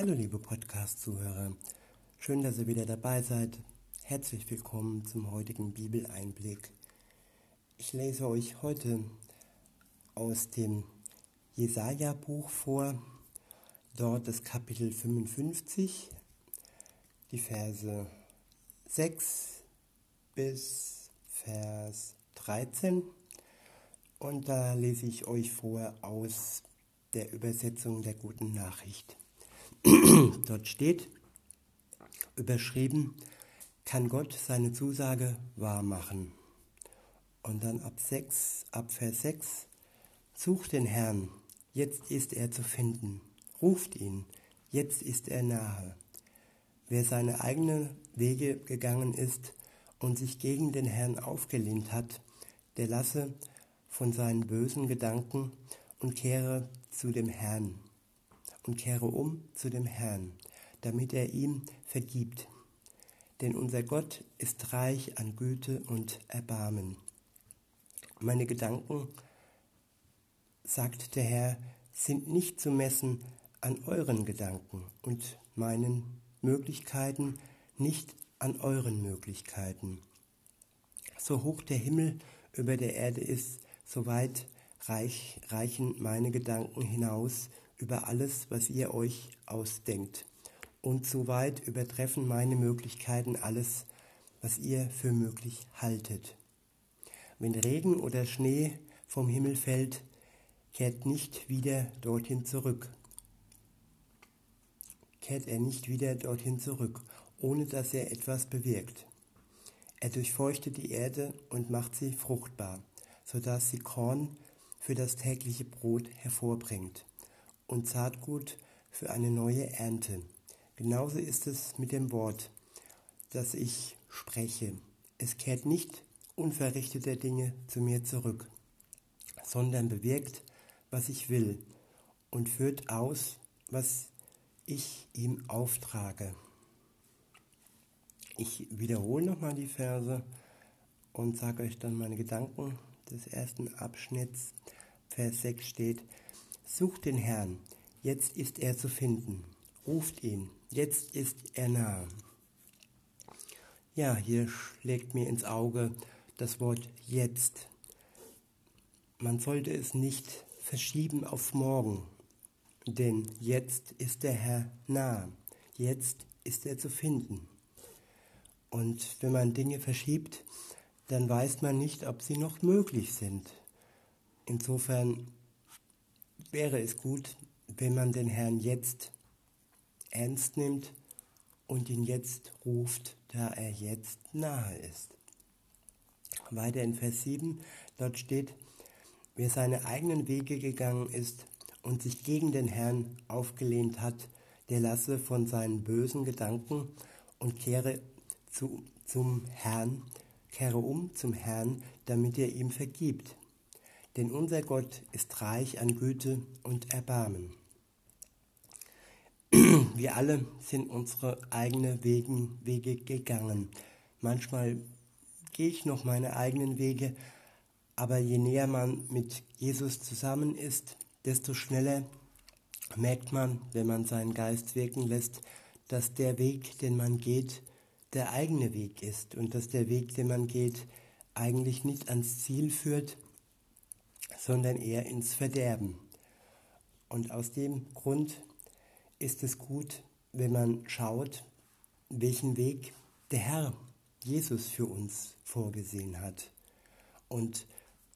Hallo liebe Podcast-Zuhörer, schön, dass ihr wieder dabei seid. Herzlich willkommen zum heutigen Bibeleinblick. Ich lese euch heute aus dem Jesaja-Buch vor, dort das Kapitel 55, die Verse 6 bis Vers 13. Und da lese ich euch vor aus der Übersetzung der guten Nachricht. Dort steht, überschrieben, kann Gott seine Zusage wahr machen. Und dann ab 6, ab Vers 6, sucht den Herrn, jetzt ist er zu finden. Ruft ihn, jetzt ist er nahe. Wer seine eigenen Wege gegangen ist und sich gegen den Herrn aufgelehnt hat, der lasse von seinen bösen Gedanken und kehre zu dem Herrn und kehre um zu dem Herrn, damit er ihm vergibt. Denn unser Gott ist reich an Güte und Erbarmen. Meine Gedanken, sagt der Herr, sind nicht zu messen an euren Gedanken und meinen Möglichkeiten nicht an euren Möglichkeiten. So hoch der Himmel über der Erde ist, so weit reich, reichen meine Gedanken hinaus über alles, was ihr euch ausdenkt. Und so weit übertreffen meine Möglichkeiten alles, was ihr für möglich haltet. Wenn Regen oder Schnee vom Himmel fällt, kehrt nicht wieder dorthin zurück. Kehrt er nicht wieder dorthin zurück, ohne dass er etwas bewirkt. Er durchfeuchtet die Erde und macht sie fruchtbar, sodass sie Korn für das tägliche Brot hervorbringt und Saatgut für eine neue Ernte. Genauso ist es mit dem Wort, das ich spreche. Es kehrt nicht unverrichteter Dinge zu mir zurück, sondern bewirkt, was ich will und führt aus, was ich ihm auftrage. Ich wiederhole nochmal die Verse und sage euch dann meine Gedanken des ersten Abschnitts. Vers 6 steht, Sucht den Herrn, jetzt ist er zu finden. Ruft ihn, jetzt ist er nah. Ja, hier schlägt mir ins Auge das Wort jetzt. Man sollte es nicht verschieben auf morgen, denn jetzt ist der Herr nah, jetzt ist er zu finden. Und wenn man Dinge verschiebt, dann weiß man nicht, ob sie noch möglich sind. Insofern wäre es gut, wenn man den Herrn jetzt ernst nimmt und ihn jetzt ruft, da er jetzt nahe ist. Weiter in Vers 7, dort steht, wer seine eigenen Wege gegangen ist und sich gegen den Herrn aufgelehnt hat, der lasse von seinen bösen Gedanken und kehre zu, zum Herrn, kehre um zum Herrn, damit er ihm vergibt denn unser Gott ist reich an Güte und Erbarmen. Wir alle sind unsere eigenen Wegen, Wege gegangen. Manchmal gehe ich noch meine eigenen Wege, aber je näher man mit Jesus zusammen ist, desto schneller merkt man, wenn man seinen Geist wirken lässt, dass der Weg, den man geht, der eigene Weg ist und dass der Weg, den man geht, eigentlich nicht ans Ziel führt, sondern eher ins Verderben. Und aus dem Grund ist es gut, wenn man schaut, welchen Weg der Herr Jesus für uns vorgesehen hat. Und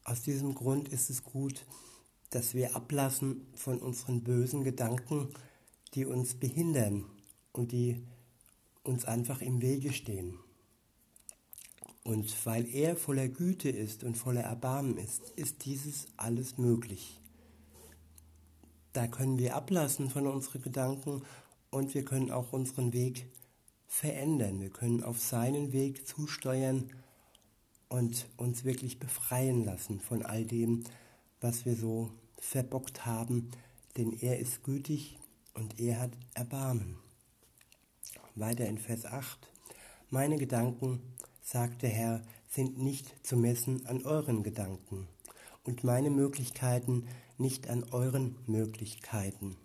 aus diesem Grund ist es gut, dass wir ablassen von unseren bösen Gedanken, die uns behindern und die uns einfach im Wege stehen. Und weil er voller Güte ist und voller Erbarmen ist, ist dieses alles möglich. Da können wir ablassen von unseren Gedanken und wir können auch unseren Weg verändern. Wir können auf seinen Weg zusteuern und uns wirklich befreien lassen von all dem, was wir so verbockt haben, denn er ist gütig und er hat Erbarmen. Weiter in Vers 8. Meine Gedanken sagt der Herr, sind nicht zu messen an euren Gedanken und meine Möglichkeiten nicht an euren Möglichkeiten.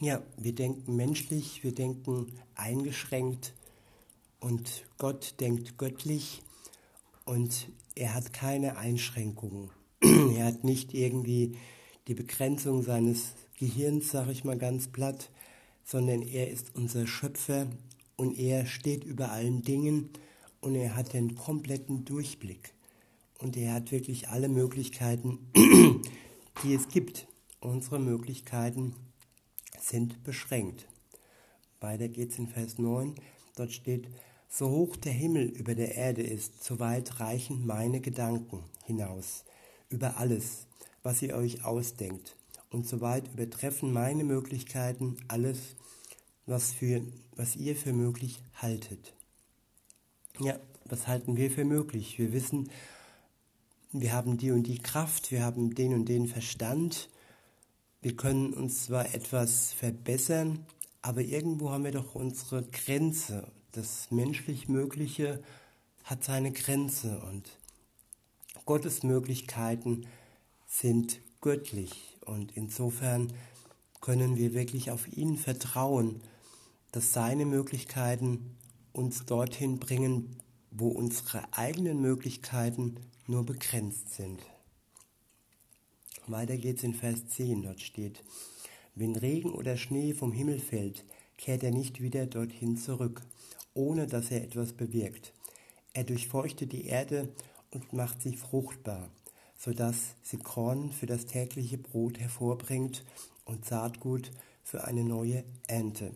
Ja, wir denken menschlich, wir denken eingeschränkt und Gott denkt göttlich und er hat keine Einschränkungen. er hat nicht irgendwie die Begrenzung seines Gehirns, sage ich mal ganz platt, sondern er ist unser Schöpfer und er steht über allen Dingen und er hat den kompletten Durchblick und er hat wirklich alle Möglichkeiten, die es gibt. Unsere Möglichkeiten sind beschränkt. Weiter geht's in Vers 9. Dort steht, so hoch der Himmel über der Erde ist, so weit reichen meine Gedanken hinaus über alles, was ihr euch ausdenkt. Und so weit übertreffen meine Möglichkeiten alles, was, für, was ihr für möglich haltet. Ja, was halten wir für möglich? Wir wissen, wir haben die und die Kraft, wir haben den und den Verstand, wir können uns zwar etwas verbessern, aber irgendwo haben wir doch unsere Grenze. Das menschlich Mögliche hat seine Grenze und Gottes Möglichkeiten sind göttlich und insofern können wir wirklich auf ihn vertrauen, dass seine Möglichkeiten uns dorthin bringen, wo unsere eigenen Möglichkeiten nur begrenzt sind. Weiter geht's in Vers 10, dort steht, wenn Regen oder Schnee vom Himmel fällt, kehrt er nicht wieder dorthin zurück, ohne dass er etwas bewirkt. Er durchfeuchtet die Erde und macht sie fruchtbar, so dass sie Korn für das tägliche Brot hervorbringt und Saatgut für eine neue Ernte.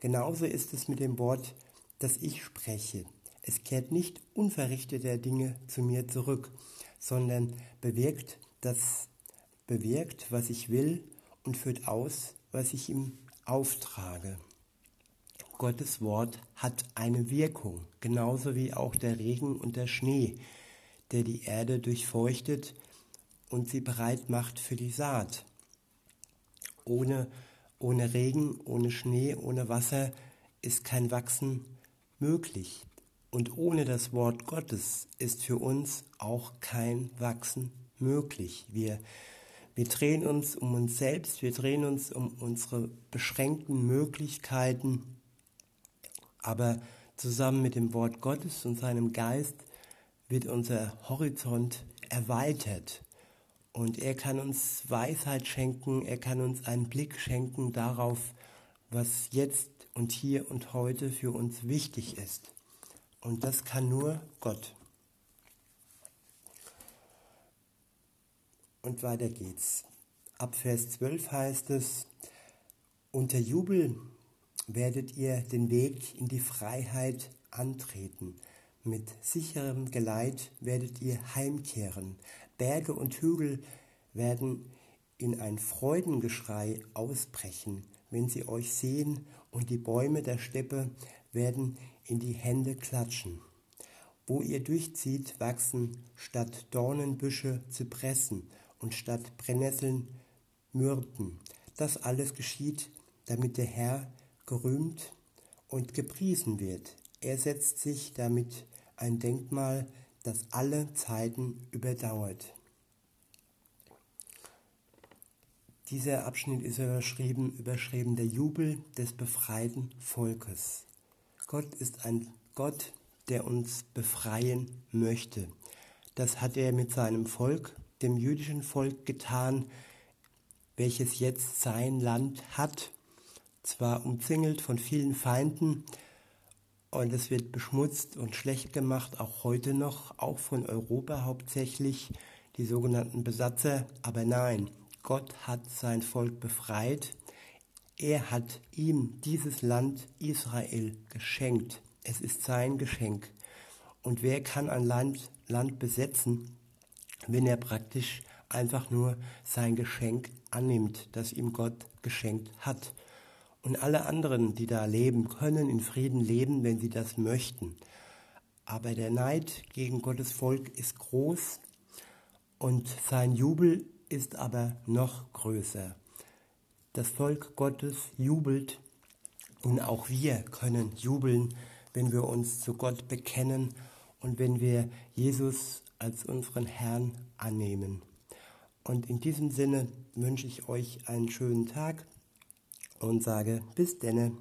Genauso ist es mit dem Wort, das ich spreche. Es kehrt nicht unverrichteter Dinge zu mir zurück, sondern bewirkt, das bewirkt, was ich will und führt aus, was ich ihm auftrage. Gottes Wort hat eine Wirkung, genauso wie auch der Regen und der Schnee, der die Erde durchfeuchtet und sie bereit macht für die Saat. Ohne, ohne Regen, ohne Schnee, ohne Wasser ist kein Wachsen möglich. Und ohne das Wort Gottes ist für uns auch kein Wachsen möglich. Wir, wir drehen uns um uns selbst, wir drehen uns um unsere beschränkten Möglichkeiten, aber zusammen mit dem Wort Gottes und seinem Geist wird unser Horizont erweitert. Und er kann uns Weisheit schenken, er kann uns einen Blick schenken darauf, was jetzt und hier und heute für uns wichtig ist. Und das kann nur Gott. Und weiter geht's. Ab Vers 12 heißt es, unter Jubel werdet ihr den Weg in die Freiheit antreten. Mit sicherem Geleit werdet ihr heimkehren. Berge und Hügel werden in ein Freudengeschrei ausbrechen, wenn sie euch sehen, und die Bäume der Steppe werden in die Hände klatschen. Wo ihr durchzieht, wachsen statt Dornenbüsche Zypressen und statt Brennnesseln Myrten. Das alles geschieht, damit der Herr gerühmt und gepriesen wird. Er setzt sich damit ein Denkmal, das alle Zeiten überdauert. Dieser Abschnitt ist überschrieben, überschrieben der Jubel des befreiten Volkes. Gott ist ein Gott, der uns befreien möchte. Das hat er mit seinem Volk, dem jüdischen Volk, getan, welches jetzt sein Land hat, zwar umzingelt von vielen Feinden, und es wird beschmutzt und schlecht gemacht, auch heute noch, auch von Europa hauptsächlich, die sogenannten Besatzer. Aber nein, Gott hat sein Volk befreit er hat ihm dieses Land Israel geschenkt. Es ist sein Geschenk. Und wer kann ein Land, Land besetzen, wenn er praktisch einfach nur sein Geschenk annimmt, das ihm Gott geschenkt hat? Und alle anderen, die da leben, können in Frieden leben, wenn sie das möchten. Aber der Neid gegen Gottes Volk ist groß und sein Jubel ist aber noch größer. Das Volk Gottes jubelt und auch wir können jubeln, wenn wir uns zu Gott bekennen und wenn wir Jesus als unseren Herrn annehmen. Und in diesem Sinne wünsche ich euch einen schönen Tag und sage bis denne.